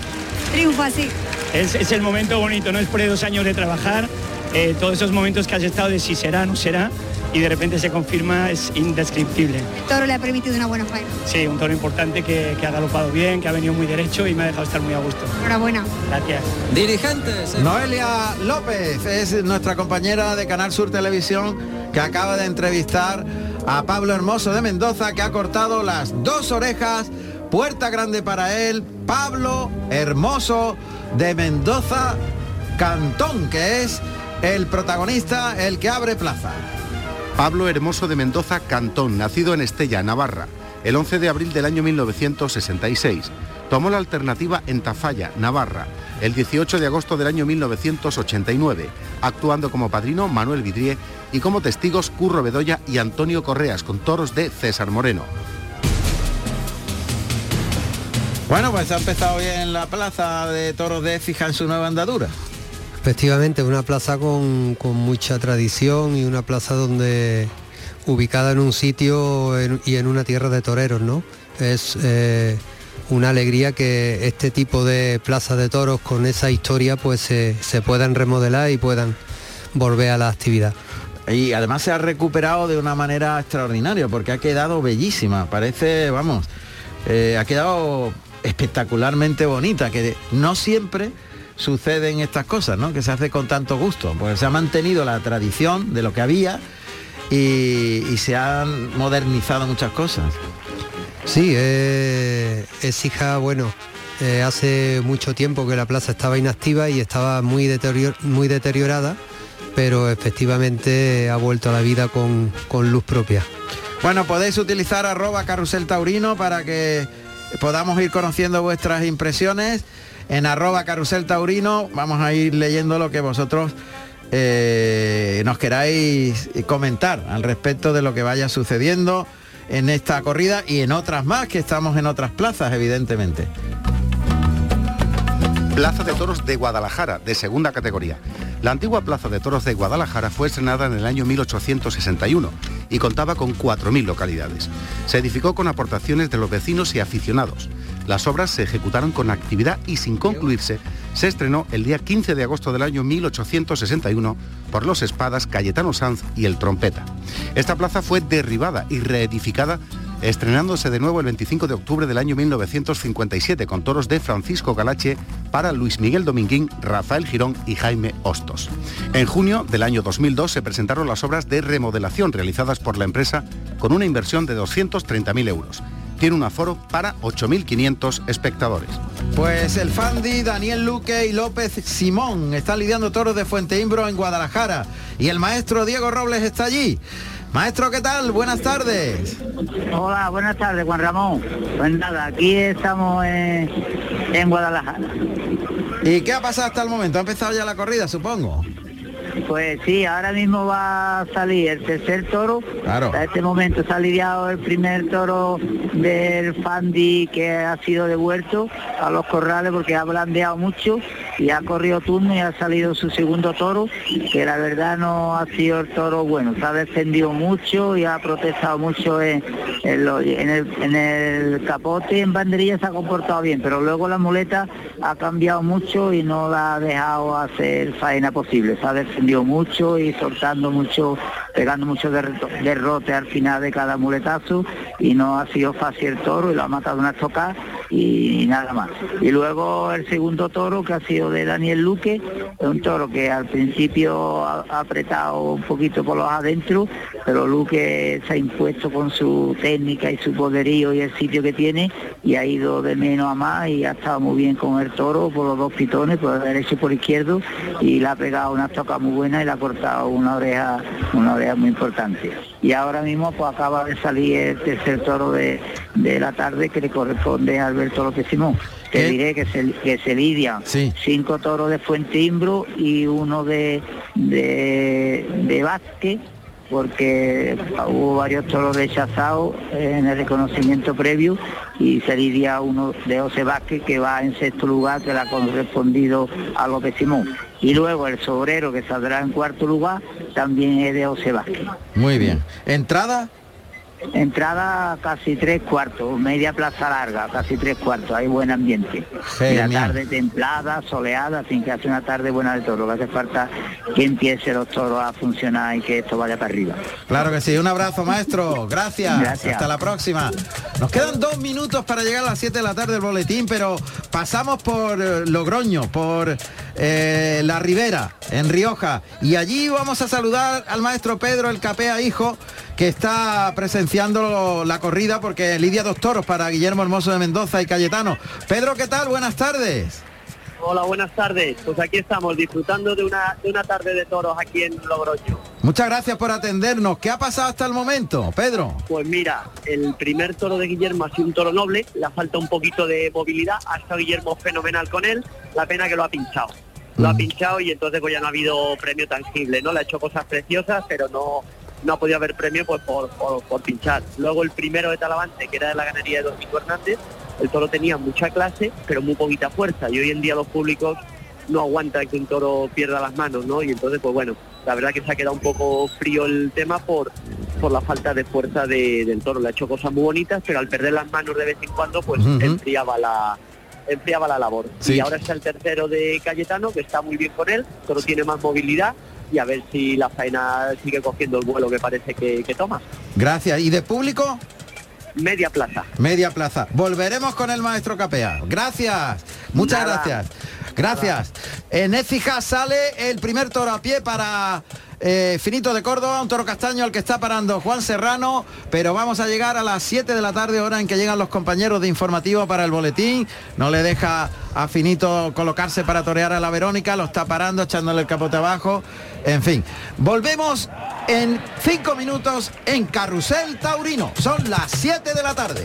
triunfa así. Es, es el momento bonito, ¿no? Después de dos años de trabajar, eh, todos esos momentos que has estado de si será, no será, y de repente se confirma, es indescriptible. El toro le ha permitido una buena faena. Sí, un toro importante que, que ha galopado bien, que ha venido muy derecho y me ha dejado estar muy a gusto. Enhorabuena. Gracias. Dirigentes. Noelia López es nuestra compañera de Canal Sur Televisión que acaba de entrevistar a Pablo Hermoso de Mendoza que ha cortado las dos orejas. Puerta grande para él, Pablo Hermoso de Mendoza Cantón, que es el protagonista, el que abre plaza. Pablo Hermoso de Mendoza Cantón, nacido en Estella, Navarra, el 11 de abril del año 1966. Tomó la alternativa en Tafalla, Navarra, el 18 de agosto del año 1989, actuando como padrino Manuel Vidrié y como testigos Curro Bedoya y Antonio Correas, con toros de César Moreno. Bueno, pues ha empezado bien la plaza de toros de Écija en su nueva andadura. Efectivamente, una plaza con, con mucha tradición y una plaza donde ubicada en un sitio y en una tierra de toreros, ¿no? Es eh, una alegría que este tipo de plazas de toros con esa historia pues se, se puedan remodelar y puedan volver a la actividad. Y además se ha recuperado de una manera extraordinaria porque ha quedado bellísima. Parece, vamos, eh, ha quedado espectacularmente bonita, que no siempre suceden estas cosas, ¿no? Que se hace con tanto gusto. Pues se ha mantenido la tradición de lo que había y, y se han modernizado muchas cosas. Sí, eh, es hija, bueno, eh, hace mucho tiempo que la plaza estaba inactiva y estaba muy, deterior- muy deteriorada, pero efectivamente ha vuelto a la vida con, con luz propia. Bueno, podéis utilizar arroba carrusel taurino para que podamos ir conociendo vuestras impresiones. En arroba carrusel taurino vamos a ir leyendo lo que vosotros eh, nos queráis comentar al respecto de lo que vaya sucediendo en esta corrida y en otras más, que estamos en otras plazas, evidentemente. Plaza de Toros de Guadalajara, de segunda categoría. La antigua Plaza de Toros de Guadalajara fue estrenada en el año 1861 y contaba con 4.000 localidades. Se edificó con aportaciones de los vecinos y aficionados. Las obras se ejecutaron con actividad y sin concluirse, se estrenó el día 15 de agosto del año 1861 por los espadas Cayetano Sanz y el Trompeta. Esta plaza fue derribada y reedificada estrenándose de nuevo el 25 de octubre del año 1957 con toros de Francisco Galache para Luis Miguel Dominguín, Rafael Girón y Jaime Hostos. En junio del año 2002 se presentaron las obras de remodelación realizadas por la empresa con una inversión de 230.000 euros tiene un aforo para 8.500 espectadores. Pues el Fandi, Daniel Luque y López Simón están lidiando toros de Fuente Imbro en Guadalajara y el maestro Diego Robles está allí. Maestro, ¿qué tal? Buenas tardes. Hola, buenas tardes, Juan Ramón. Pues nada, aquí estamos en, en Guadalajara. ¿Y qué ha pasado hasta el momento? ¿Ha empezado ya la corrida, supongo? Pues sí, ahora mismo va a salir el tercer toro. Claro. A este momento se ha lidiado el primer toro del Fandi que ha sido devuelto a los corrales porque ha blandeado mucho y ha corrido turno y ha salido su segundo toro, que la verdad no ha sido el toro bueno, se ha defendido mucho y ha protestado mucho en, el, capote, en banderilla se ha comportado bien, pero luego la muleta ha cambiado mucho y no la ha dejado hacer faena posible, se ha defendido mucho y soltando mucho, pegando mucho derrote al final de cada muletazo y no ha sido fácil el toro y lo ha matado una estocada y nada más. Y luego el segundo toro que ha sido de Daniel Luque, un toro que al principio ha, apretado un poquito por los adentro, pero Luque se ha impuesto con su técnica y su poderío y el sitio que tiene y ha ido de menos a más y ha estado muy bien con el toro por los dos pitones, por el derecho y por izquierdo y le ha pegado una toca muy buena y le ha cortado una oreja, una oreja muy importante. Y ahora mismo pues acaba de salir el tercer toro de, de la tarde que le corresponde a Alberto López Simón. Te diré que se, que se lidian cinco toros de Fuente Imbro y uno de, de, de Vázquez porque hubo varios toros rechazados en el reconocimiento previo y se lidia uno de José Vázquez que va en sexto lugar que le ha correspondido a López Simón. Y luego el sobrero que saldrá en cuarto lugar también es de José Vázquez. Muy bien. ¿Entrada? Entrada casi tres cuartos, media plaza larga, casi tres cuartos, hay buen ambiente. la tarde templada, soleada, sin que hace una tarde buena de toro, que hace falta que empiece los toros a funcionar y que esto vaya para arriba. Claro que sí, un abrazo maestro, gracias, Gracias. hasta la próxima. Nos quedan dos minutos para llegar a las 7 de la tarde del boletín, pero pasamos por eh, Logroño, por eh, La Ribera, en Rioja, y allí vamos a saludar al maestro Pedro El Capea Hijo, que está presenciando la corrida porque lidia dos toros para Guillermo Hermoso de Mendoza y Cayetano. Pedro, ¿qué tal? Buenas tardes. Hola, buenas tardes. Pues aquí estamos disfrutando de una, de una tarde de toros aquí en Logroño. Muchas gracias por atendernos. ¿Qué ha pasado hasta el momento, Pedro? Pues mira, el primer toro de Guillermo ha sido un toro noble, le falta un poquito de movilidad, ha estado Guillermo fenomenal con él, la pena que lo ha pinchado. Lo ha mm. pinchado y entonces pues ya no ha habido premio tangible, ¿no? Le ha hecho cosas preciosas, pero no, no ha podido haber premio pues, por, por, pinchar. Luego el primero de Talavante, que era de la ganadería de Domingo Hernández, el toro tenía mucha clase, pero muy poquita fuerza. Y hoy en día los públicos no aguantan que un toro pierda las manos, ¿no? Y entonces, pues bueno, la verdad que se ha quedado un poco frío el tema por, por la falta de fuerza del toro. Le ha hecho cosas muy bonitas, pero al perder las manos de vez en cuando, pues enfriaba la enfriaba la labor. Y ahora está el tercero de Cayetano, que está muy bien con él, pero tiene más movilidad y a ver si la faena sigue cogiendo el vuelo que parece que, toma. Gracias. ¿Y de público? Media plaza. Media plaza. Volveremos con el maestro Capea. Gracias. Muchas gracias. Gracias. En Écija sale el primer toro a pie para eh, Finito de Córdoba, un toro castaño al que está parando Juan Serrano, pero vamos a llegar a las 7 de la tarde, hora en que llegan los compañeros de informativo para el boletín. No le deja a Finito colocarse para torear a la Verónica, lo está parando, echándole el capote abajo. En fin, volvemos en 5 minutos en Carrusel Taurino. Son las 7 de la tarde.